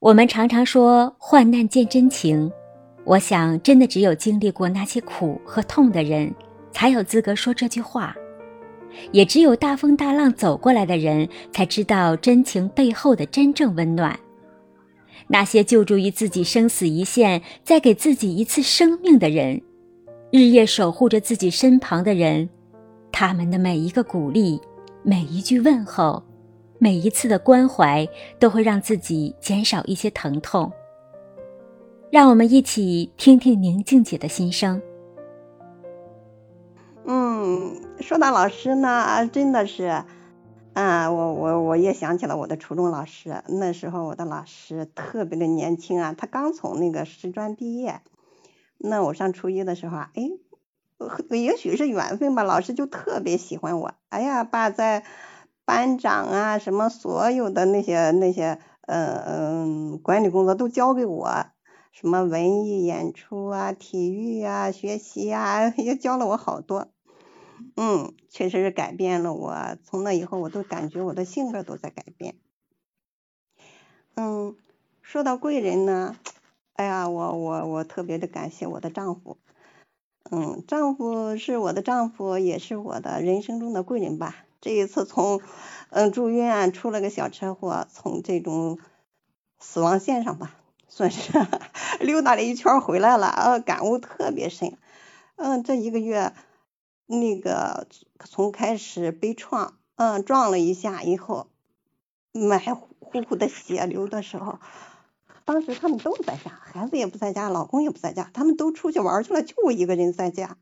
我们常常说患难见真情，我想真的只有经历过那些苦和痛的人，才有资格说这句话。也只有大风大浪走过来的人，才知道真情背后的真正温暖。那些救助于自己生死一线，再给自己一次生命的人，日夜守护着自己身旁的人，他们的每一个鼓励，每一句问候。每一次的关怀都会让自己减少一些疼痛。让我们一起听听宁静姐的心声。嗯，说到老师呢，真的是，啊，我我我也想起了我的初中老师。那时候我的老师特别的年轻啊，他刚从那个师专毕业。那我上初一的时候啊，哎，也许是缘分吧，老师就特别喜欢我。哎呀，把在。班长啊，什么所有的那些那些，嗯嗯，管理工作都交给我，什么文艺演出啊、体育啊、学习啊，也教了我好多。嗯，确实是改变了我。从那以后，我都感觉我的性格都在改变。嗯，说到贵人呢，哎呀，我我我特别的感谢我的丈夫。嗯，丈夫是我的丈夫，也是我的人生中的贵人吧。这一次从嗯住院出了个小车祸，从这种死亡线上吧，算是溜达了一圈回来了，呃，感悟特别深。嗯，这一个月那个从开始被撞，嗯，撞了一下以后，满呼呼的血流的时候，当时他们都在家，孩子也不在家，老公也不在家，他们都出去玩去了，就我一个人在家。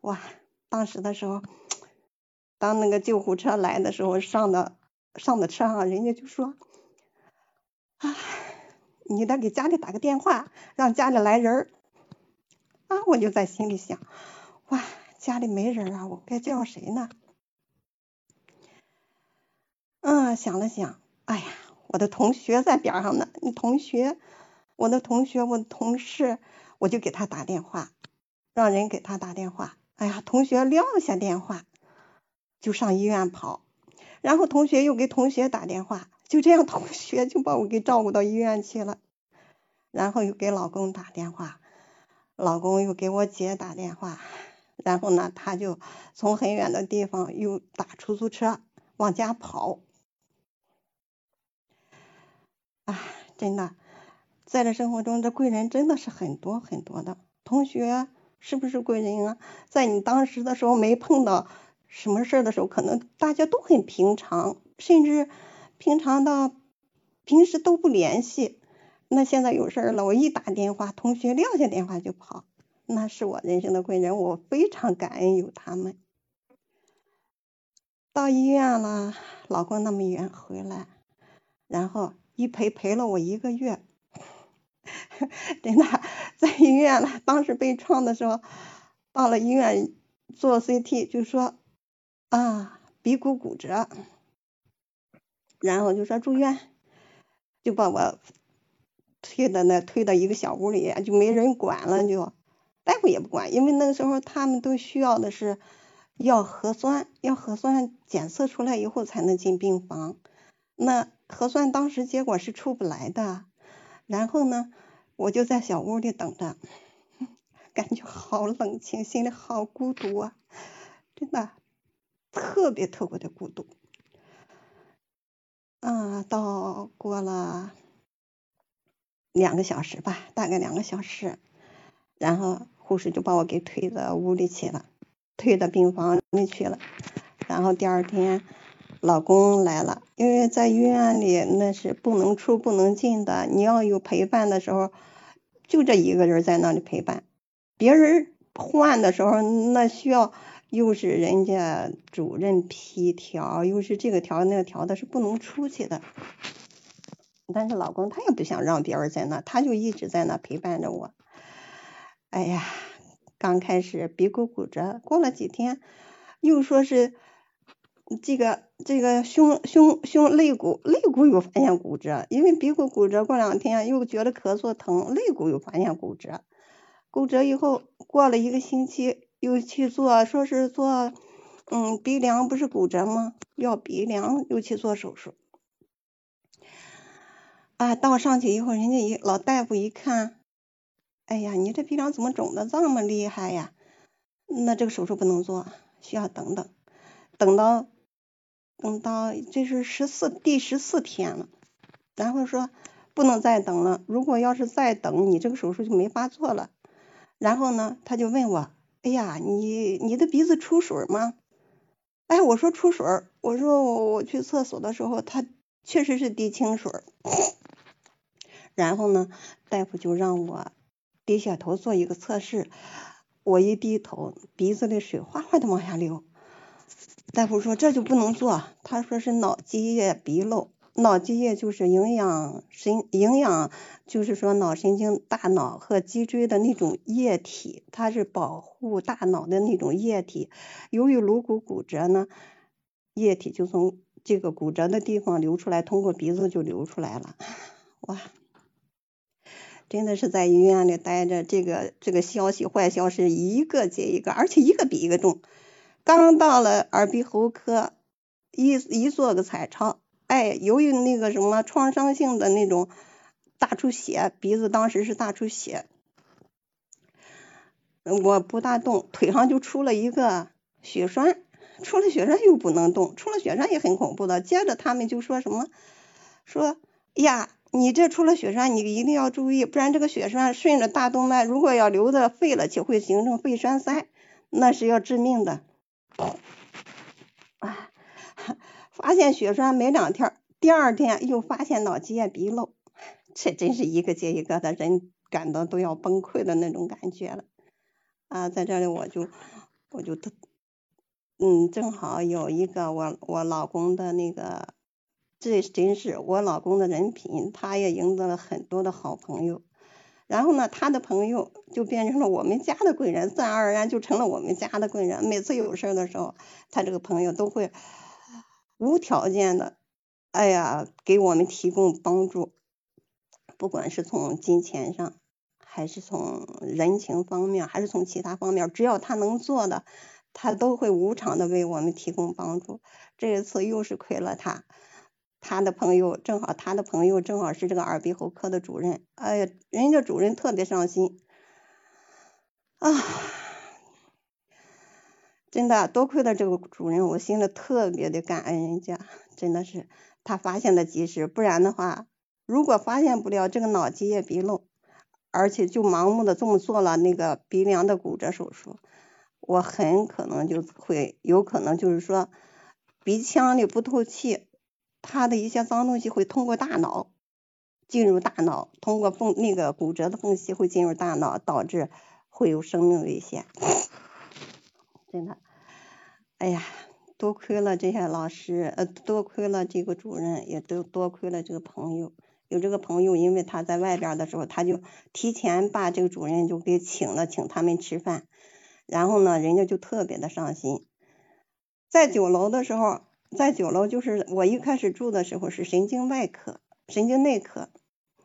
哇，当时的时候。当那个救护车来的时候，上的上的车上，人家就说：“啊，你得给家里打个电话，让家里来人儿。”啊，我就在心里想：“哇，家里没人啊，我该叫谁呢？”嗯，想了想，哎呀，我的同学在边上呢。你同学，我的同学，我的同事，我就给他打电话，让人给他打电话。哎呀，同学撂下电话。就上医院跑，然后同学又给同学打电话，就这样同学就把我给照顾到医院去了。然后又给老公打电话，老公又给我姐打电话，然后呢，他就从很远的地方又打出租车往家跑。啊，真的，在这生活中，这贵人真的是很多很多的。同学是不是贵人啊？在你当时的时候没碰到。什么事儿的时候，可能大家都很平常，甚至平常到平时都不联系。那现在有事儿了，我一打电话，同学撂下电话就跑，那是我人生的贵人，我非常感恩有他们。到医院了，老公那么远回来，然后一陪陪了我一个月，真的在医院了。当时被撞的时候，到了医院做 CT，就说。啊，鼻骨骨折，然后就说住院，就把我推到那推到一个小屋里，就没人管了，就大夫也不管，因为那个时候他们都需要的是要核酸，要核酸检测出来以后才能进病房，那核酸当时结果是出不来的，然后呢，我就在小屋里等着，感觉好冷清，心里好孤独啊，真的。特别特别的孤独，啊，到过了两个小时吧，大概两个小时，然后护士就把我给推到屋里去了，推到病房里去了。然后第二天，老公来了，因为在医院里那是不能出不能进的，你要有陪伴的时候，就这一个人在那里陪伴，别人换的时候那需要。又是人家主任批条，又是这个条那个条的，是不能出去的。但是老公他也不想让别人在那，他就一直在那陪伴着我。哎呀，刚开始鼻骨骨折，过了几天又说是这个这个胸胸胸肋骨肋骨又发现骨折，因为鼻骨骨折过两天又觉得咳嗽疼，肋骨又发现骨折。骨折以后过了一个星期。又去做，说是做，嗯，鼻梁不是骨折吗？要鼻梁，又去做手术。啊，到上去以后，人家一老大夫一看，哎呀，你这鼻梁怎么肿的这么厉害呀？那这个手术不能做，需要等等，等到等到这是十四第十四天了，然后说不能再等了，如果要是再等，你这个手术就没法做了。然后呢，他就问我，哎呀，你你的鼻子出水吗？哎，我说出水，我说我去厕所的时候，它确实是滴清水。然后呢，大夫就让我低下头做一个测试，我一低头，鼻子里水哗哗的往下流。大夫说这就不能做，他说是脑积液鼻漏。脑积液就是营养神营养，就是说脑神经大脑和脊椎的那种液体，它是保护大脑的那种液体。由于颅骨骨折呢，液体就从这个骨折的地方流出来，通过鼻子就流出来了。哇，真的是在医院里待着，这个这个消息坏消息一个接一个，而且一个比一个重。刚到了耳鼻喉科，一一做个彩超。哎，由于那个什么创伤性的那种大出血，鼻子当时是大出血，我不大动，腿上就出了一个血栓，出了血栓又不能动，出了血栓也很恐怖的。接着他们就说什么，说呀，你这出了血栓，你一定要注意，不然这个血栓顺着大动脉，如果要流到肺了，就会形成肺栓塞，那是要致命的。发现血栓没两天，第二天又发现脑脊液鼻漏，这真是一个接一个的，人感到都要崩溃的那种感觉了。啊，在这里我就我就特，嗯，正好有一个我我老公的那个，这真是我老公的人品，他也赢得了很多的好朋友。然后呢，他的朋友就变成了我们家的贵人，自然而然就成了我们家的贵人。每次有事的时候，他这个朋友都会。无条件的，哎呀，给我们提供帮助，不管是从金钱上，还是从人情方面，还是从其他方面，只要他能做的，他都会无偿的为我们提供帮助。这一次又是亏了他，他的朋友正好，他的朋友正好是这个耳鼻喉科的主任，哎呀，人家主任特别上心，啊。真的多亏了这个主任，我心里特别的感恩人家，真的是他发现的及时，不然的话，如果发现不了这个脑积液鼻漏，而且就盲目的这么做了那个鼻梁的骨折手术，我很可能就会有可能就是说鼻腔里不透气，它的一些脏东西会通过大脑进入大脑，通过缝那个骨折的缝隙会进入大脑，导致会有生命危险，真的。哎呀，多亏了这些老师，呃，多亏了这个主任，也都多亏了这个朋友。有这个朋友，因为他在外边的时候，他就提前把这个主任就给请了，请他们吃饭。然后呢，人家就特别的上心。在九楼的时候，在九楼就是我一开始住的时候是神经外科、神经内科。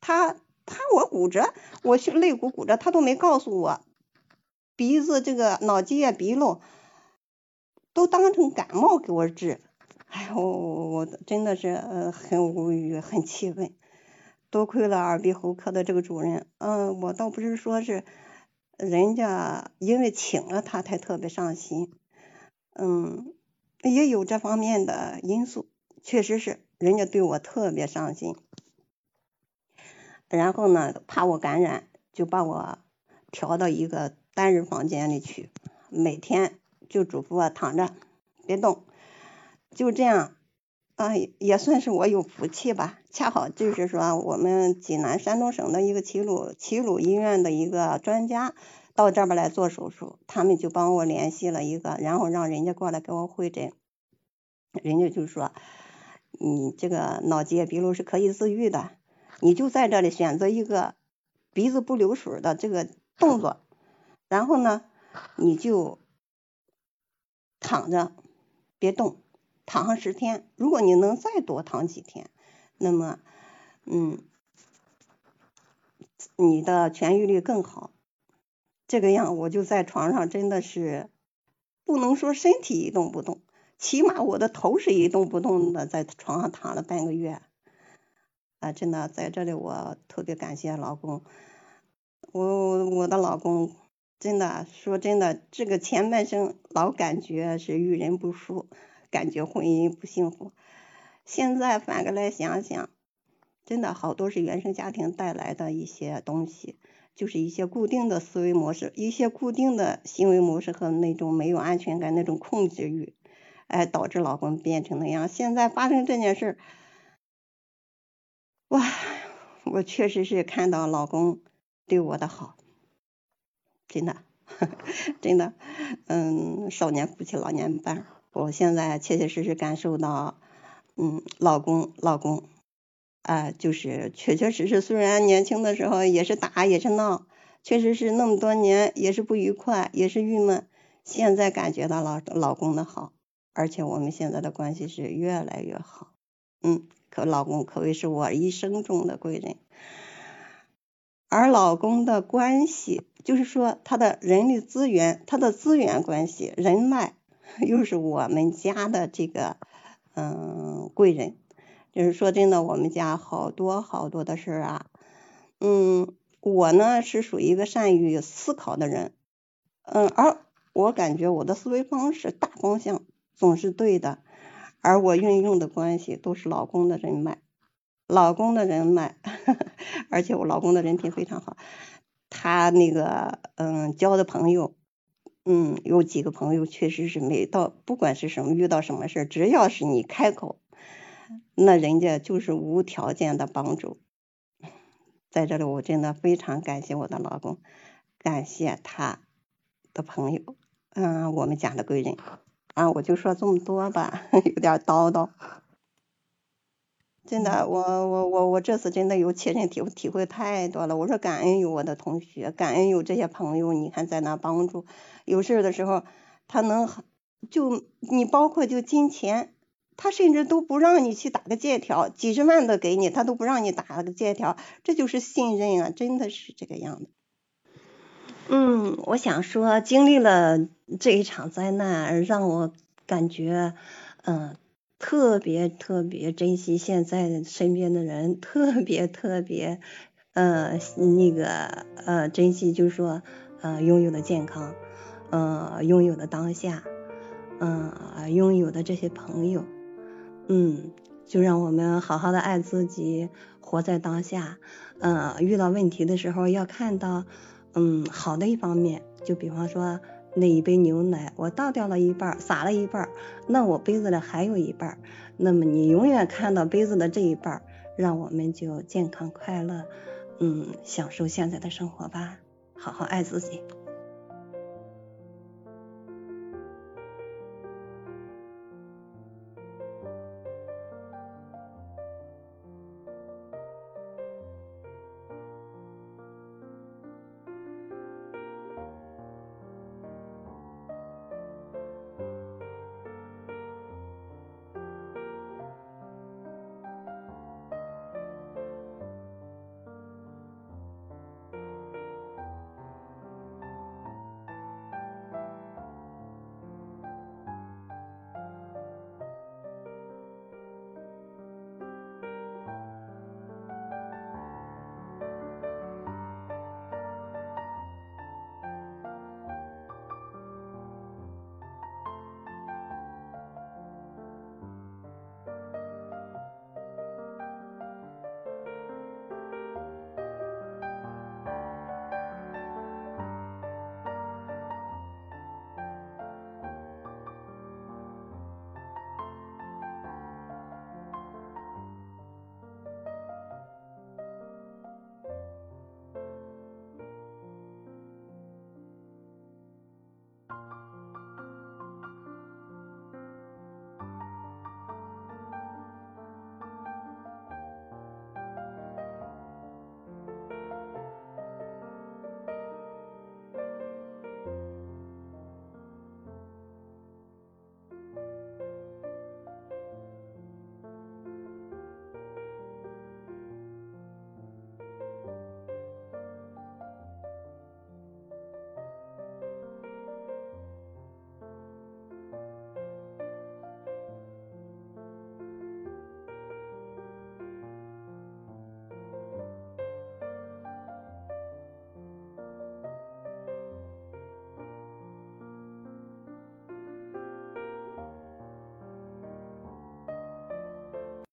他他我骨折，我去肋骨骨折，他都没告诉我。鼻子这个脑积液鼻漏。都当成感冒给我治，哎呦，我我真的是呃很无语，很气愤。多亏了耳鼻喉科的这个主任，嗯，我倒不是说是人家因为请了他才特别上心，嗯，也有这方面的因素，确实是人家对我特别上心。然后呢，怕我感染，就把我调到一个单人房间里去，每天。就嘱咐我躺着，别动，就这样，啊，也算是我有福气吧。恰好就是说，我们济南山东省的一个齐鲁齐鲁医院的一个专家到这边来做手术，他们就帮我联系了一个，然后让人家过来给我会诊。人家就说，你这个脑积液鼻漏是可以自愈的，你就在这里选择一个鼻子不流水的这个动作，然后呢，你就。躺着，别动，躺上十天。如果你能再多躺几天，那么，嗯，你的痊愈率更好。这个样，我就在床上，真的是不能说身体一动不动，起码我的头是一动不动的，在床上躺了半个月。啊，真的在这里我特别感谢老公，我我的老公真的说真的，这个前半生老感觉是遇人不淑，感觉婚姻不幸福，现在反过来想想，真的好多是原生家庭带来的一些东西。就是一些固定的思维模式，一些固定的行为模式和那种没有安全感、那种控制欲，哎，导致老公变成那样。现在发生这件事，哇，我确实是看到老公对我的好，真的，真的，嗯，少年夫妻老年伴，我现在切切实实感受到，嗯，老公，老公。啊，就是确确实实，虽然年轻的时候也是打也是闹，确实是那么多年也是不愉快，也是郁闷。现在感觉到老老公的好，而且我们现在的关系是越来越好。嗯，可老公可谓是我一生中的贵人。而老公的关系，就是说他的人力资源，他的资源关系、人脉，又是我们家的这个嗯贵人。就是说真的，我们家好多好多的事儿啊，嗯，我呢是属于一个善于思考的人，嗯，而我感觉我的思维方式大方向总是对的，而我运用的关系都是老公的人脉，老公的人脉，而且我老公的人品非常好，他那个嗯交的朋友，嗯，有几个朋友确实是没到，不管是什么遇到什么事只要是你开口。那人家就是无条件的帮助，在这里我真的非常感谢我的老公，感谢他的朋友，嗯，我们家的贵人，啊，我就说这么多吧，有点叨叨，真的，我我我我这次真的有切身体体会太多了，我说感恩有我的同学，感恩有这些朋友，你看在那帮助，有事的时候他能就你包括就金钱。他甚至都不让你去打个借条，几十万的给你，他都不让你打个借条，这就是信任啊，真的是这个样子。嗯，我想说，经历了这一场灾难，让我感觉，嗯，特别特别珍惜现在的身边的人，特别特别，呃，那个呃，珍惜就是说，呃，拥有的健康，呃，拥有的当下，嗯，拥有的这些朋友。嗯，就让我们好好的爱自己，活在当下。嗯，遇到问题的时候要看到，嗯，好的一方面。就比方说那一杯牛奶，我倒掉了一半，洒了一半，那我杯子里还有一半。那么你永远看到杯子的这一半，让我们就健康快乐，嗯，享受现在的生活吧，好好爱自己。